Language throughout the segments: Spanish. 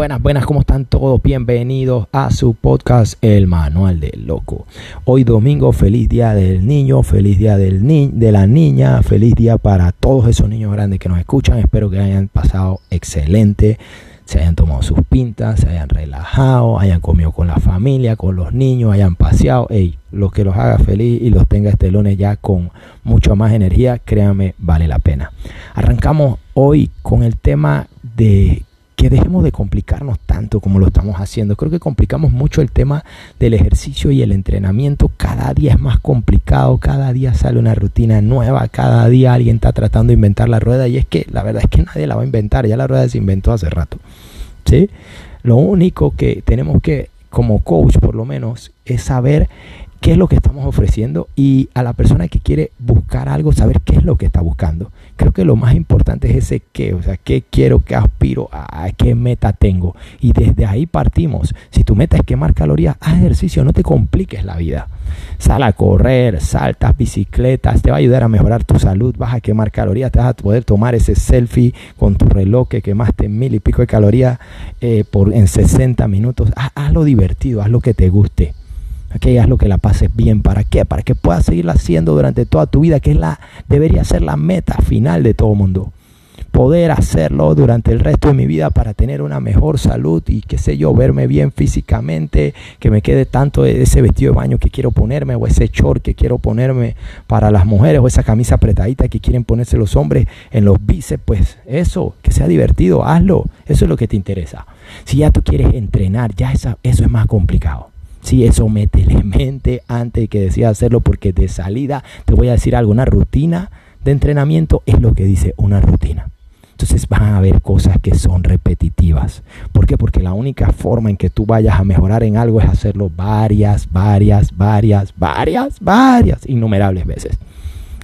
Buenas, buenas, ¿cómo están todos? Bienvenidos a su podcast El Manual del Loco. Hoy domingo, feliz día del niño, feliz día del ni de la niña, feliz día para todos esos niños grandes que nos escuchan. Espero que hayan pasado excelente, se hayan tomado sus pintas, se hayan relajado, hayan comido con la familia, con los niños, hayan paseado. Ey, lo que los haga feliz y los tenga este lunes ya con mucho más energía, créanme, vale la pena. Arrancamos hoy con el tema de que dejemos de complicarnos tanto como lo estamos haciendo. Creo que complicamos mucho el tema del ejercicio y el entrenamiento. Cada día es más complicado, cada día sale una rutina nueva, cada día alguien está tratando de inventar la rueda y es que la verdad es que nadie la va a inventar, ya la rueda se inventó hace rato. ¿sí? Lo único que tenemos que, como coach por lo menos, es saber qué es lo que estamos ofreciendo y a la persona que quiere buscar algo, saber qué es lo que está buscando. Creo que lo más importante es ese qué, o sea, qué quiero, qué aspiro, a qué meta tengo. Y desde ahí partimos. Si tu meta es quemar calorías, haz ejercicio, no te compliques la vida. Sal a correr, saltas bicicletas, te va a ayudar a mejorar tu salud, vas a quemar calorías, te vas a poder tomar ese selfie con tu reloj que quemaste mil y pico de calorías eh, por, en 60 minutos. Haz, hazlo divertido, haz lo que te guste. Okay, haz lo que la pases bien. ¿Para qué? Para que puedas seguirla haciendo durante toda tu vida, que es la, debería ser la meta final de todo mundo. Poder hacerlo durante el resto de mi vida para tener una mejor salud y qué sé yo, verme bien físicamente, que me quede tanto ese vestido de baño que quiero ponerme o ese short que quiero ponerme para las mujeres o esa camisa apretadita que quieren ponerse los hombres en los bíceps, pues eso, que sea divertido, hazlo. Eso es lo que te interesa. Si ya tú quieres entrenar, ya eso es más complicado. Sí, eso métele mente antes de que decidas hacerlo porque de salida te voy a decir algo, una rutina de entrenamiento es lo que dice una rutina. Entonces van a haber cosas que son repetitivas. ¿Por qué? Porque la única forma en que tú vayas a mejorar en algo es hacerlo varias, varias, varias, varias, varias, innumerables veces.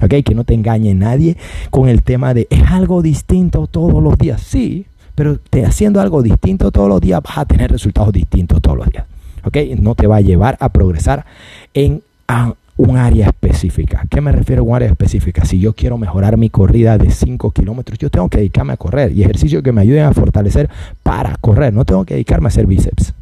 ¿Ok? Que no te engañe nadie con el tema de es algo distinto todos los días. Sí, pero te, haciendo algo distinto todos los días vas a tener resultados distintos todos los días. No te va a llevar a progresar en un área específica. ¿Qué me refiero a un área específica? Si yo quiero mejorar mi corrida de 5 kilómetros, yo tengo que dedicarme a correr y ejercicios que me ayuden a fortalecer para correr. No tengo que dedicarme a hacer bíceps.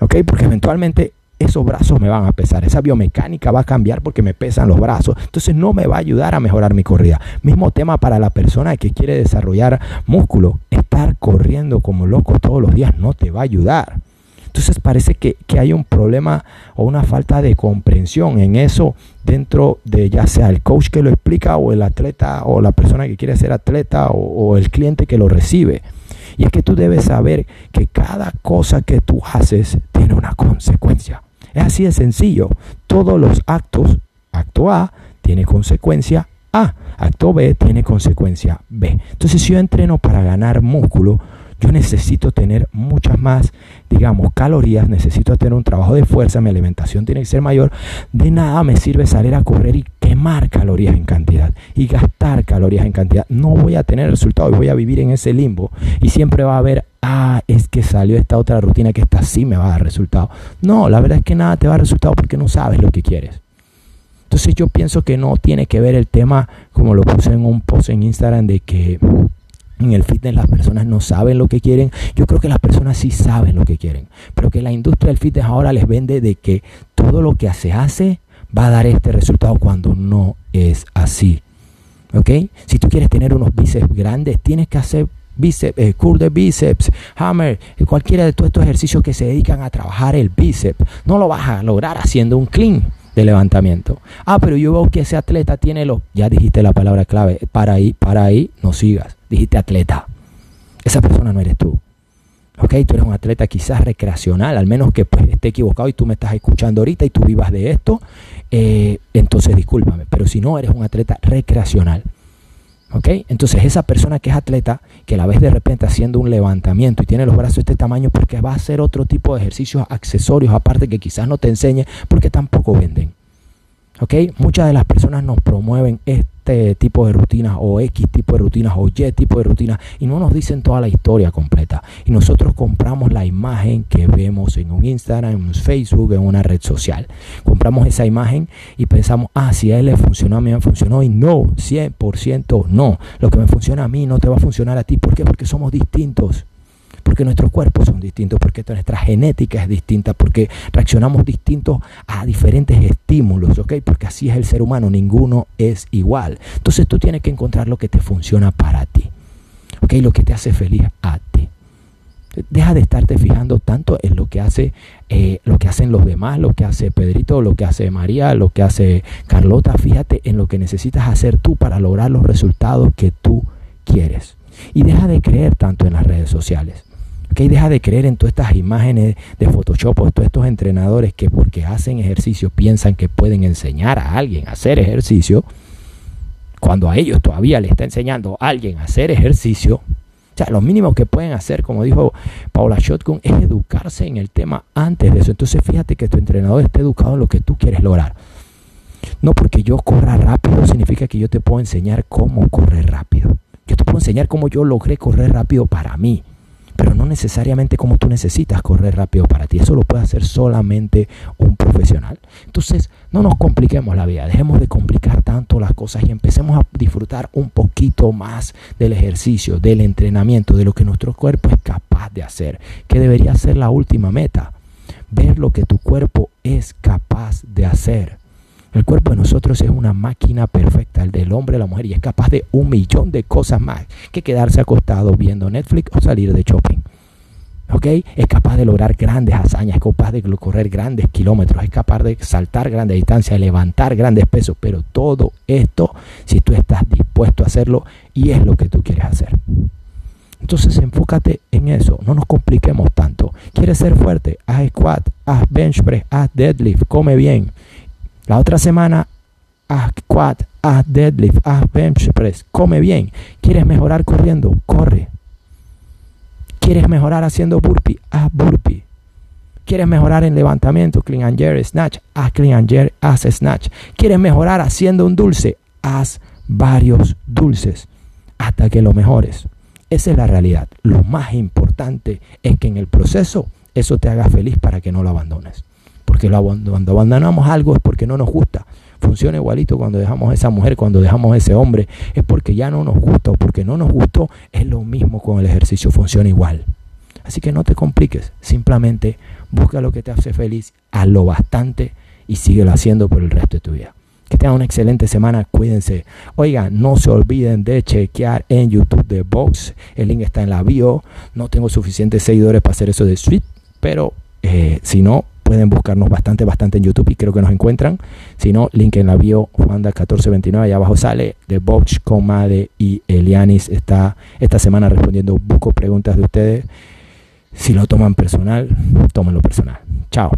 ¿Ok? Porque eventualmente esos brazos me van a pesar, esa biomecánica va a cambiar porque me pesan los brazos, entonces no me va a ayudar a mejorar mi corrida. Mismo tema para la persona que quiere desarrollar músculo, estar corriendo como loco todos los días no te va a ayudar. Entonces parece que, hay un problema o una falta de comprensión en eso dentro de ya sea el coach que lo explica o el atleta o la persona que quiere ser atleta o, o el cliente que lo recibe. Y es que tú debes saber que cada cosa que tú haces tiene una consecuencia. Es así de sencillo. Todos los actos, acto A tiene consecuencia A, acto B tiene consecuencia B. Entonces si yo entreno para ganar músculo, yo necesito tener muchas más, digamos, calorías, necesito tener un trabajo de fuerza, mi alimentación tiene que ser mayor. De nada me sirve salir a correr y quemar calorías en cantidad y gastar calorías en cantidad. No voy a tener resultado y voy a vivir en ese limbo y siempre va a haber, ah, es que salió esta otra rutina que esta sí me va a dar resultado. No, la verdad es que nada te va a dar resultado porque no sabes lo que quieres. Entonces yo pienso que no tiene que ver el tema, como lo puse en un post en Instagram, de que en el fitness las personas no saben lo que quieren. Yo creo que las personas sí saben lo que quieren. Pero que la industria del fitness ahora les vende de que todo lo que se hace va a dar este resultado cuando no es así. ¿Ok? Si tú quieres tener unos bíceps grandes, tienes que hacer bíceps, eh, curl de bíceps, hammer, cualquiera de todos estos ejercicios que se dedican a trabajar el bíceps. No lo vas a lograr haciendo un clean de levantamiento. Ah, pero yo veo que ese atleta tiene los, ya dijiste la palabra clave, para ahí, para ahí, no sigas. Dijiste atleta. Esa persona no eres tú. Ok, tú eres un atleta quizás recreacional, al menos que pues, esté equivocado y tú me estás escuchando ahorita y tú vivas de esto, eh, entonces discúlpame. Pero si no, eres un atleta recreacional. ¿Ok? Entonces esa persona que es atleta, que la ves de repente haciendo un levantamiento y tiene los brazos de este tamaño porque va a hacer otro tipo de ejercicios accesorios aparte que quizás no te enseñe porque tampoco venden. ¿Ok? Muchas de las personas nos promueven esto este tipo de rutinas o X tipo de rutinas o Y tipo de rutinas y no nos dicen toda la historia completa. Y nosotros compramos la imagen que vemos en un Instagram, en un Facebook, en una red social. Compramos esa imagen y pensamos, ah, si a él le funcionó, a mí me funcionó. Y no, 100% no. Lo que me funciona a mí no te va a funcionar a ti. ¿Por qué? Porque somos distintos. Porque nuestros cuerpos son distintos, porque nuestra genética es distinta, porque reaccionamos distintos a diferentes estímulos, ¿ok? Porque así es el ser humano, ninguno es igual. Entonces tú tienes que encontrar lo que te funciona para ti, ¿ok? Lo que te hace feliz a ti. Deja de estarte fijando tanto en lo que hace, eh, lo que hacen los demás, lo que hace Pedrito, lo que hace María, lo que hace Carlota. Fíjate en lo que necesitas hacer tú para lograr los resultados que tú quieres. Y deja de creer tanto en las redes sociales. ¿Okay? Deja de creer en todas estas imágenes de Photoshop o todos estos entrenadores que porque hacen ejercicio piensan que pueden enseñar a alguien a hacer ejercicio. Cuando a ellos todavía le está enseñando a alguien a hacer ejercicio, o sea, lo mínimo que pueden hacer, como dijo Paula Shotgun, es educarse en el tema antes de eso. Entonces fíjate que tu entrenador esté educado en lo que tú quieres lograr. No porque yo corra rápido significa que yo te puedo enseñar cómo correr rápido. Yo te puedo enseñar cómo yo logré correr rápido para mí no necesariamente como tú necesitas correr rápido para ti. Eso lo puede hacer solamente un profesional. Entonces, no nos compliquemos la vida, dejemos de complicar tanto las cosas y empecemos a disfrutar un poquito más del ejercicio, del entrenamiento, de lo que nuestro cuerpo es capaz de hacer, que debería ser la última meta. Ver lo que tu cuerpo es capaz de hacer. El cuerpo de nosotros es una máquina perfecta, el del hombre, la mujer, y es capaz de un millón de cosas más que quedarse acostado viendo Netflix o salir de shopping. ¿Ok? Es capaz de lograr grandes hazañas, es capaz de correr grandes kilómetros, es capaz de saltar grandes distancias, levantar grandes pesos, pero todo esto si tú estás dispuesto a hacerlo y es lo que tú quieres hacer. Entonces enfócate en eso, no nos compliquemos tanto. ¿Quieres ser fuerte? Haz squat, haz bench press, haz deadlift, come bien. La otra semana, haz quad, haz deadlift, haz bench press, come bien. ¿Quieres mejorar corriendo? Corre. ¿Quieres mejorar haciendo burpee? Haz burpee. ¿Quieres mejorar en levantamiento? Clean and jerk, snatch. Haz clean and jerk, haz snatch. ¿Quieres mejorar haciendo un dulce? Haz varios dulces hasta que lo mejores. Esa es la realidad. Lo más importante es que en el proceso eso te haga feliz para que no lo abandones. Porque cuando abandonamos algo es porque no nos gusta. Funciona igualito cuando dejamos a esa mujer, cuando dejamos a ese hombre, es porque ya no nos gusta o porque no nos gustó. Es lo mismo con el ejercicio, funciona igual. Así que no te compliques, simplemente busca lo que te hace feliz, hazlo bastante y síguelo haciendo por el resto de tu vida. Que tengan una excelente semana, cuídense. Oiga, no se olviden de chequear en YouTube de Box. El link está en la bio. No tengo suficientes seguidores para hacer eso de Street, pero eh, si no, pueden buscarnos bastante, bastante en YouTube y creo que nos encuentran. Si no, link en la bio, Juanda 1429, allá abajo sale, de Box, Comade y Elianis está esta semana respondiendo buco preguntas de ustedes. Si lo toman personal, tómenlo personal. Chao.